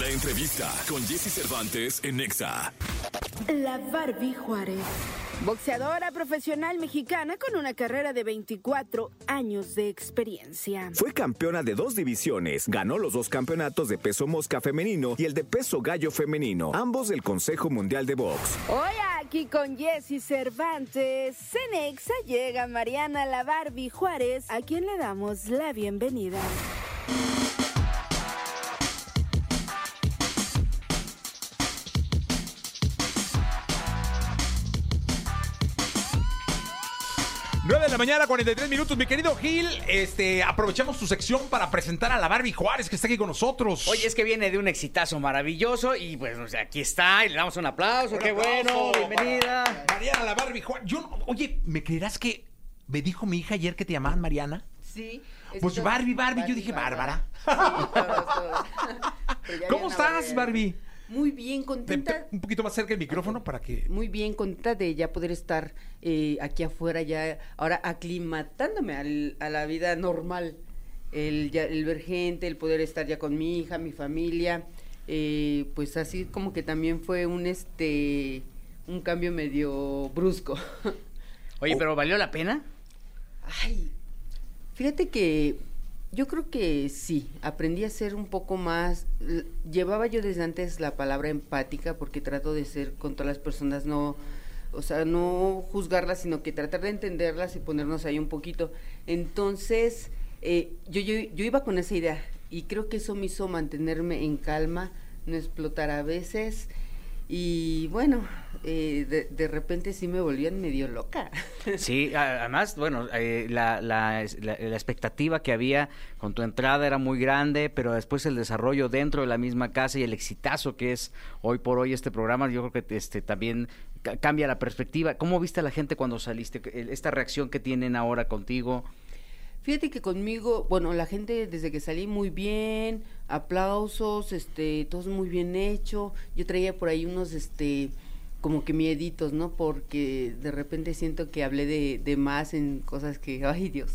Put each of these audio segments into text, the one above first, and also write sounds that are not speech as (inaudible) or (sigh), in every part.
La entrevista con Jesse Cervantes en Nexa. La Barbie Juárez. Boxeadora profesional mexicana con una carrera de 24 años de experiencia. Fue campeona de dos divisiones, ganó los dos campeonatos de peso mosca femenino y el de peso gallo femenino, ambos del Consejo Mundial de Box. Hoy aquí con Jesse Cervantes, Cenexa llega Mariana La Barbie Juárez, a quien le damos la bienvenida. Mañana, 43 minutos. Mi querido Gil, este, aprovechamos tu sección para presentar a la Barbie Juárez, que está aquí con nosotros. Oye, es que viene de un exitazo maravilloso y pues o sea, aquí está y le damos un aplauso. Un ¡Qué aplauso bueno! Bienvenida. Mariana, la Barbie Juárez. Yo, no- oye, ¿me creerás que me dijo mi hija ayer que te llamaban Mariana? Sí. Pues Barbie, Barbie. Yo dije, Bárbara. Sí, todos, todos. (laughs) Pero ya ¿Cómo estás. Barbie? Muy bien, contenta. Un poquito más cerca del micrófono para que. Muy bien, contenta de ya poder estar eh, aquí afuera, ya ahora aclimatándome al- a la vida normal. El, ya- el ver gente, el poder estar ya con mi hija, mi familia. eh, pues así como que también fue un este un cambio medio brusco. (laughs) Oye, pero ¿valió la pena? Ay, fíjate que yo creo que sí, aprendí a ser un poco más, llevaba yo desde antes la palabra empática porque trato de ser con todas las personas, no, o sea, no juzgarlas, sino que tratar de entenderlas y ponernos ahí un poquito. Entonces, eh, yo, yo, yo iba con esa idea y creo que eso me hizo mantenerme en calma, no explotar a veces. Y bueno, eh, de, de repente sí me volvían medio loca. (laughs) Sí, además, bueno, eh, la, la, la- la expectativa que había con tu entrada era muy grande, pero después el desarrollo dentro de la misma casa y el exitazo que es hoy por hoy este programa, yo creo que este también ca- cambia la perspectiva. ¿Cómo viste a la gente cuando saliste? Esta reacción que tienen ahora contigo. Fíjate que conmigo, bueno, la gente desde que salí muy bien, aplausos, este, todo muy bien hecho. Yo traía por ahí unos, este, como que mieditos, ¿no? Porque de repente siento que hablé de, de más en cosas que, (laughs) ay Dios.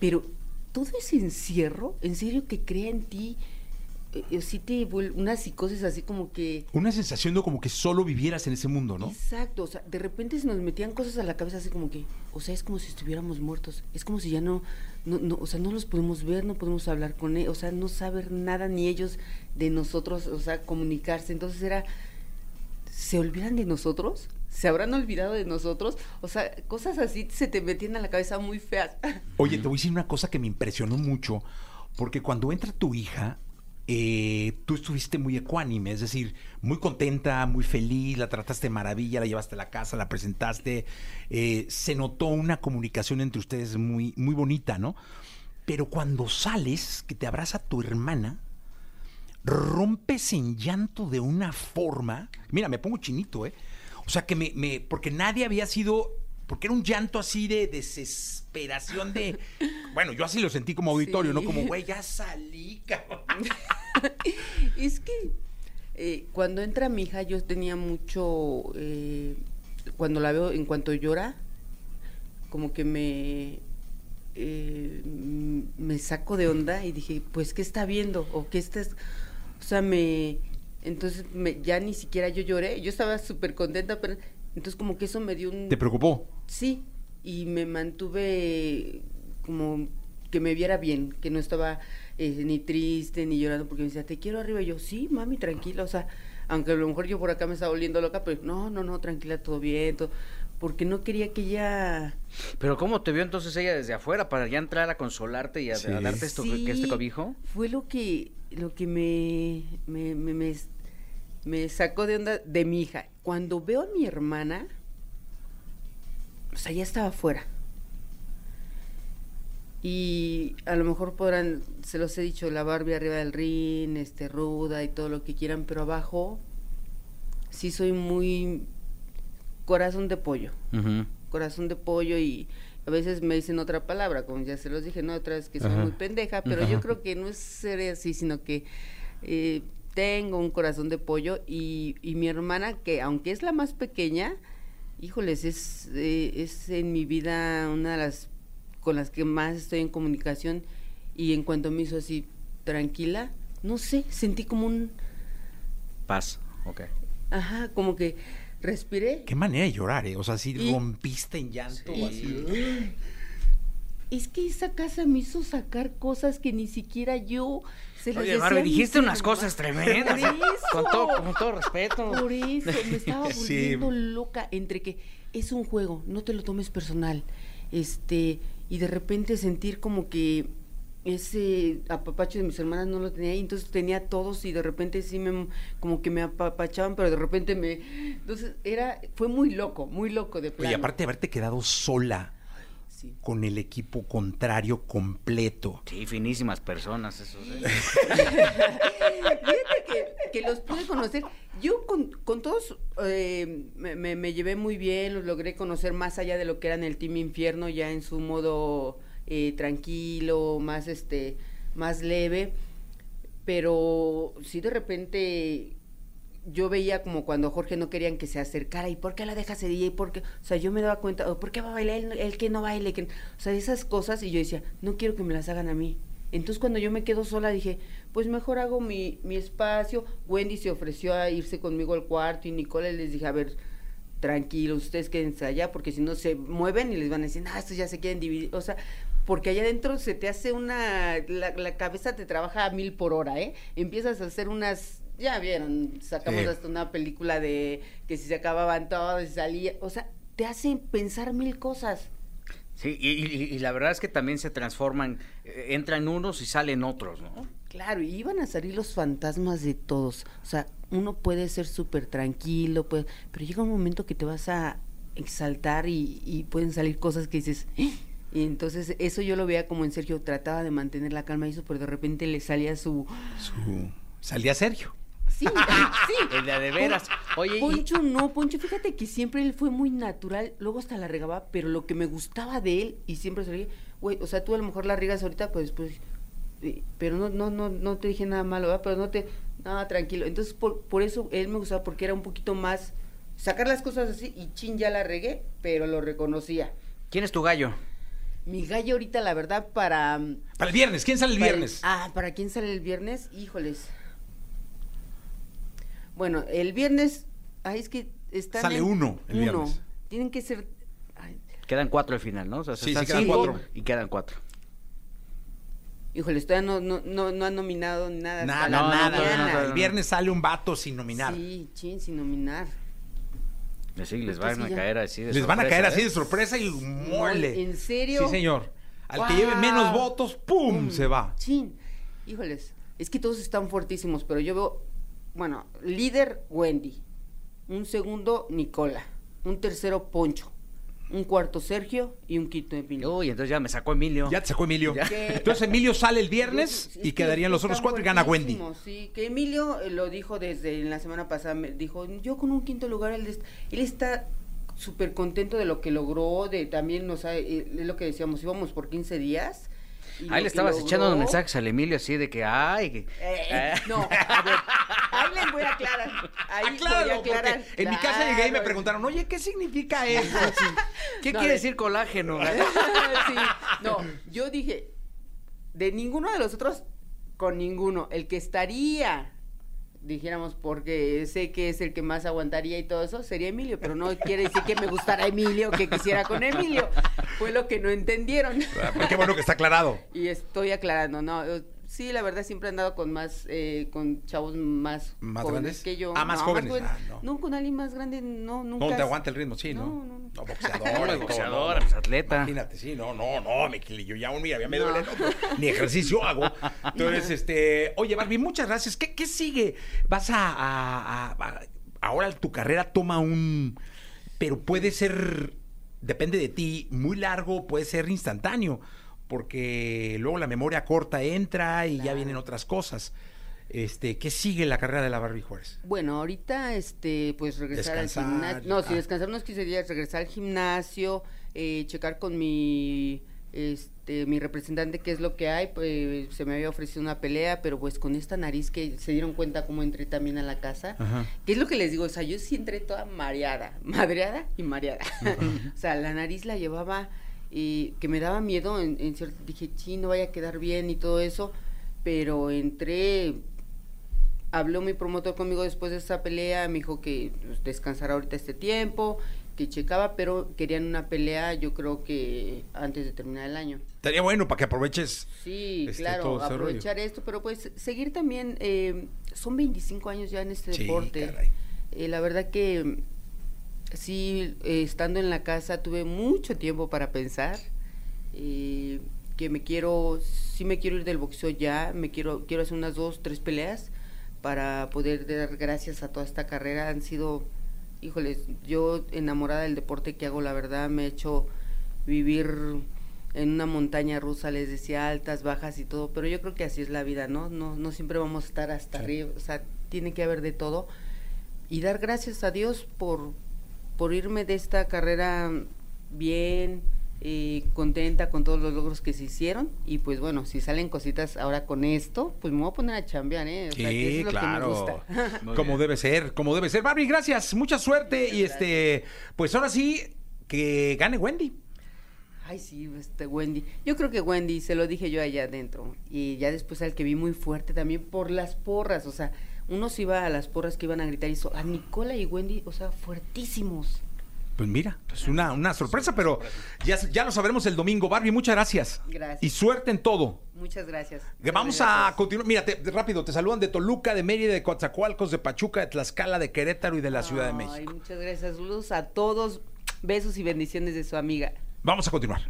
Pero todo ese encierro, en serio que crea en ti, sí te vuelve una psicosis así como que... Una sensación de como que solo vivieras en ese mundo, ¿no? Exacto, o sea, de repente se nos metían cosas a la cabeza así como que, o sea, es como si estuviéramos muertos, es como si ya no, no, no o sea, no los podemos ver, no podemos hablar con ellos, o sea, no saber nada ni ellos de nosotros, o sea, comunicarse, entonces era, ¿se olvidan de nosotros? ¿Se habrán olvidado de nosotros? O sea, cosas así se te metían a la cabeza muy feas. Oye, te voy a decir una cosa que me impresionó mucho, porque cuando entra tu hija, eh, tú estuviste muy ecuánime, es decir, muy contenta, muy feliz, la trataste de maravilla, la llevaste a la casa, la presentaste, eh, se notó una comunicación entre ustedes muy, muy bonita, ¿no? Pero cuando sales, que te abraza tu hermana, rompes en llanto de una forma, mira, me pongo chinito, ¿eh? O sea, que me, me porque nadie había sido, porque era un llanto así de desesperación de, (laughs) bueno, yo así lo sentí como auditorio, ¿no? Como, güey, ya salí, cabrón. (laughs) es que eh, cuando entra mi hija yo tenía mucho, eh, cuando la veo, en cuanto llora, como que me, eh, me saco de onda y dije, pues, ¿qué está viendo? O qué estás, o sea, me, entonces me, ya ni siquiera yo lloré, yo estaba súper contenta, pero entonces como que eso me dio un... ¿Te preocupó? Sí, y me mantuve como que me viera bien, que no estaba eh, ni triste ni llorando porque me decía, te quiero arriba. Y yo, sí, mami, tranquila, o sea, aunque a lo mejor yo por acá me estaba volviendo loca, pero no, no, no, tranquila, todo bien, todo, porque no quería que ella... Pero ¿cómo te vio entonces ella desde afuera para ya entrar a consolarte y a, Sí. a darte esto, que este Sí, cobijo? Fue lo que, lo que me, me, me, me, me sacó de onda de mi hija. Cuando veo a mi hermana, o sea, ya estaba fuera. Y a lo mejor podrán, se los he dicho, la Barbie arriba del ring, este, ruda y todo lo que quieran, pero abajo sí soy muy corazón de pollo. Corazón de pollo y a veces me dicen otra palabra, como ya se los dije, no otra vez que soy muy pendeja, pero yo creo que no es ser así, sino que eh, tengo un corazón de pollo y, y mi hermana, que aunque es la más pequeña, híjoles, es, eh, es en mi vida una de las con las que más estoy en comunicación y en cuanto me hizo así tranquila, no sé, sentí como un Paz, ok. Ajá, como que respiré. Qué manera de llorar, ¿eh? O sea, si rompiste en llanto. Y- así. Es que esa casa me hizo sacar cosas que ni siquiera yo se las Oye, decía Barbie, dijiste unas hermanos. cosas tremendas. Por eso. Con todo, con todo respeto. Por eso, me (laughs) estaba Sí. volviendo loca entre que es un juego, no te lo tomes personal. Este, y de repente sentir como que ese apapacho de mis hermanas no lo tenía y entonces tenía todos y de repente sí me como que me apapachaban, pero de repente me entonces era fue muy loco, muy loco de plano. Oye, aparte de haberte quedado sola Sí. con el equipo contrario completo. Sí, finísimas personas esos. ¿eh? (laughs) Fíjate que, que los pude conocer. Yo con, con todos eh, me, me- me llevé muy bien, los logré conocer más allá de lo que eran el Team Infierno, ya en su modo eh, tranquilo, más este, más leve. Pero sí de repente yo veía como cuando Jorge no querían que se acercara, ¿y por qué la dejas de DJ? ¿Por qué? O sea, yo me daba cuenta, "Oh, ¿por qué va a bailar el, el que no baile? Que... O sea, esas cosas, y yo decía, no quiero que me las hagan a mí. Entonces cuando yo me quedo sola dije, pues mejor hago mi, mi espacio. Wendy se ofreció a irse conmigo al cuarto y Nicole les dije, a ver, tranquilos, ustedes quédense allá porque si no se mueven y les van a decir, ah, estos ya se quieren dividir. O sea, porque allá adentro se te hace una, la, la cabeza te trabaja a mil por hora, ¿eh? Empiezas a hacer unas, ya vieron, sacamos Sí. hasta una película de que si se acababan todos y salía, o sea, te hace pensar mil cosas. Sí, y, y- y la verdad es que también se transforman, eh, entran unos y salen otros, ¿no? Claro, y iban a salir los fantasmas de todos. O sea, uno puede ser súper tranquilo, puede- pero llega un momento que te vas a exaltar y, y pueden salir cosas que dices... "¡Ah!". Y entonces eso yo lo veía como en Sergio, trataba de mantener la calma y eso, pero de repente le salía su... Su- Salía Sergio. Sí, (laughs) sí. El de a de veras. Oye, y- Poncho no, Poncho, fíjate que siempre él fue muy natural, luego hasta la regaba, pero lo que me gustaba de él, y siempre se le dije, güey, o sea, tú a lo mejor la riegas ahorita, pues, pues, pero no, no, no, no te dije nada malo, ¿verdad? Pero no te, nada, tranquilo. Entonces, por, por eso él me gustaba, porque era un poquito más, sacar las cosas así, y chin, ya la regué, pero lo reconocía. ¿quién es tu gallo? Mi gallo ahorita, la verdad, para... Para el viernes, ¿quién sale el viernes? ah, ¿para quién sale el viernes? Híjoles. Bueno, el viernes, ay, es que están Sale en- uno el uno. viernes. Tienen que ser ay, Quedan cuatro al final, ¿no? O sea, Sí, quedan cinco cuatro. Y quedan cuatro. Híjole, todavía no, no, no, no han nominado nada. hasta Nada, la no, nada, mañana. nada. El viernes sale un vato sin nominar. Sí, chin, sin nominar. Sí, les van a ya- caer así de Les van a sorpresa, caer así ¿eh? de sorpresa y mole. ¿en serio? Sí, señor. Al que ¡Guau! lleve menos votos, ¡pum! se va. Chin. Híjoles, es que todos están fuertísimos, pero yo veo, bueno, líder Wendy, un segundo Nicola, un tercero Poncho, un cuarto Sergio y un quinto Emilio. Uy, entonces ya me sacó Emilio. Ya te sacó Emilio. Entonces Emilio sale el viernes Es y que quedarían los otros cuatro y gana Wendy. Sí, que Emilio eh, lo dijo desde la semana pasada, me dijo, yo con un quinto lugar, él, él está súper contento de lo que logró, de también, o sea, eh, es lo que decíamos, íbamos por 15 días. Ahí le estabas logró- echando mensajes al Emilio así de que, ay, que- Eh, no, (laughs) a ver, les voy a aclarar. Ahí voy a Acláralo, porque aclarar. en mi casa llegué y me preguntaron, oye, ¿qué significa (laughs) eso? ¿qué No, a quiere ver. decir colágeno? (laughs) sí, no, yo dije, de ninguno de los otros, con ninguno. El que estaría, dijéramos, porque sé que es el que más aguantaría y todo eso, sería Emilio, pero no quiere decir que me gustara Emilio, que quisiera con Emilio. Fue lo que no entendieron. Ah, Qué bueno que está aclarado. Y estoy aclarando, no. Sí, la verdad siempre he andado con más, eh, con chavos más, ¿Más jóvenes grandes? que yo. Ah, más jóvenes. Ah, no. no. con alguien más grande, no, nunca. No te aguanta el ritmo, sí, ¿no? No, no, no. Pues, (laughs) no. atleta. Imagínate, sí, no, no, no, Kili, yo ya, mira, ya me duele el hombro, ni ejercicio hago. Entonces, este, oye, Barbie, muchas gracias. ¿Qué, qué sigue? Vas a, a- a- a- ahora tu carrera toma un, pero puede ser, depende de ti, muy largo, puede ser instantáneo, porque luego la memoria corta entra y ya vienen otras cosas. Este, ¿qué sigue la carrera de la Barbie Juárez? Bueno, ahorita, este, pues regresar Descansar, al gimnasio. No, si ah. descansar unos 15 días, regresar al gimnasio, eh, checar con mi, este, mi representante qué es lo que hay. Pues, se me había ofrecido una pelea, pero pues con esta nariz que se dieron cuenta cómo entré también a la casa. Ajá. ¿Qué es lo que les digo? O sea, yo sí entré toda mareada, madreada y mareada. (laughs) o sea, la nariz la llevaba y que me daba miedo. En, en cierto, dije, sí, no vaya a quedar bien y todo eso. Pero entré habló mi promotor conmigo después de esa pelea, me dijo que pues, descansara ahorita este tiempo, que checaba, pero querían una pelea, yo creo que antes de terminar el año. Estaría bueno para que aproveches. Sí, este, claro, aprovechar esto, pero pues seguir también, eh, son 25 años ya en este Sí, deporte. caray. Eh, la verdad que sí, eh, estando en la casa tuve mucho tiempo para pensar, eh, que me quiero, sí me quiero ir del boxeo ya, me quiero, quiero hacer unas dos, tres peleas para poder dar gracias a toda esta carrera. Han sido, híjoles, yo enamorada del deporte que hago, la verdad, me he hecho vivir en una montaña rusa, les decía, altas, bajas y todo, pero yo creo que así es la vida, ¿no? No, no siempre vamos a estar hasta arriba, o sea, tiene que haber de todo. Y dar gracias a Dios por, por irme de esta carrera bien, eh, contenta con todos los logros que se hicieron. Y pues bueno, si salen cositas ahora con esto, pues me voy a poner a chambear, ¿eh? O sea, que Sí, es lo que me claro. gusta. (laughs) Como debe ser, como debe ser. Barbie, gracias, mucha suerte y este, pues ahora sí que gane Wendy. Ay, sí, este Wendy. Yo creo que Wendy, se lo dije yo allá adentro. Y ya después al que vi muy fuerte también por las porras. O sea, uno se iba a las porras que iban a gritar y hizo a Nicola y Wendy, o sea, fuertísimos. Pues mira, es una, una sorpresa, pero ya, ya lo sabremos el domingo. Barbie, muchas gracias. Gracias. Y suerte en todo. Muchas gracias. Vamos a continuar. Mira, te- rápido, te saludan de Toluca, de Mérida, de Coatzacoalcos, de Pachuca, de Tlaxcala, de Querétaro y de la Ciudad de México. muchas gracias. Saludos a todos. Besos y bendiciones de su amiga. Vamos a continuar.